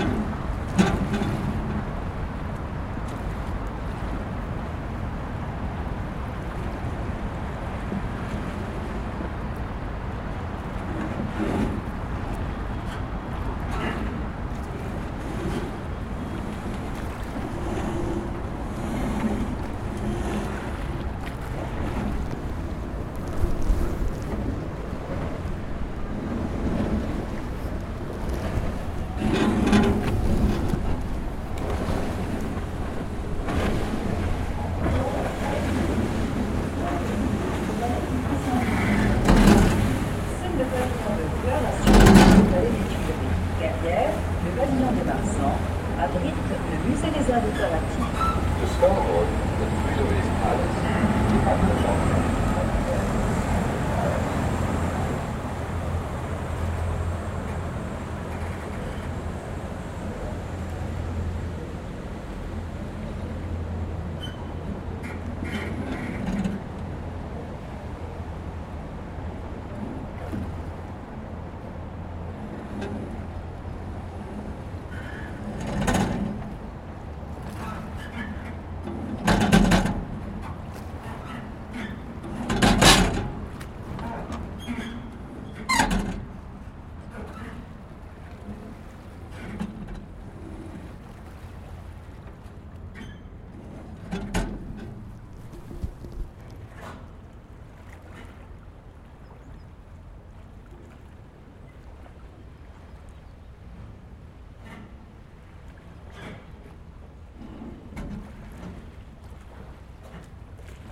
you.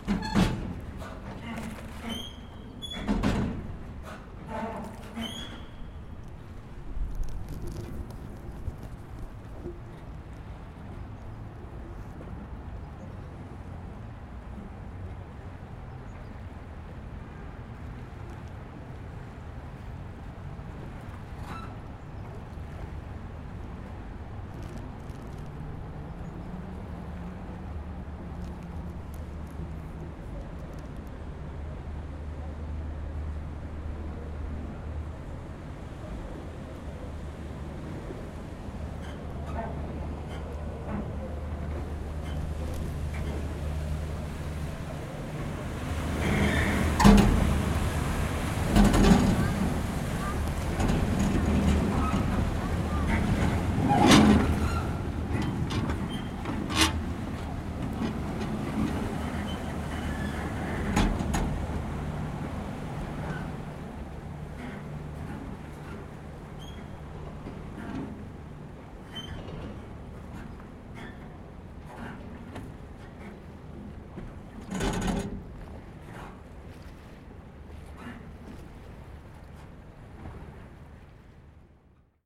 you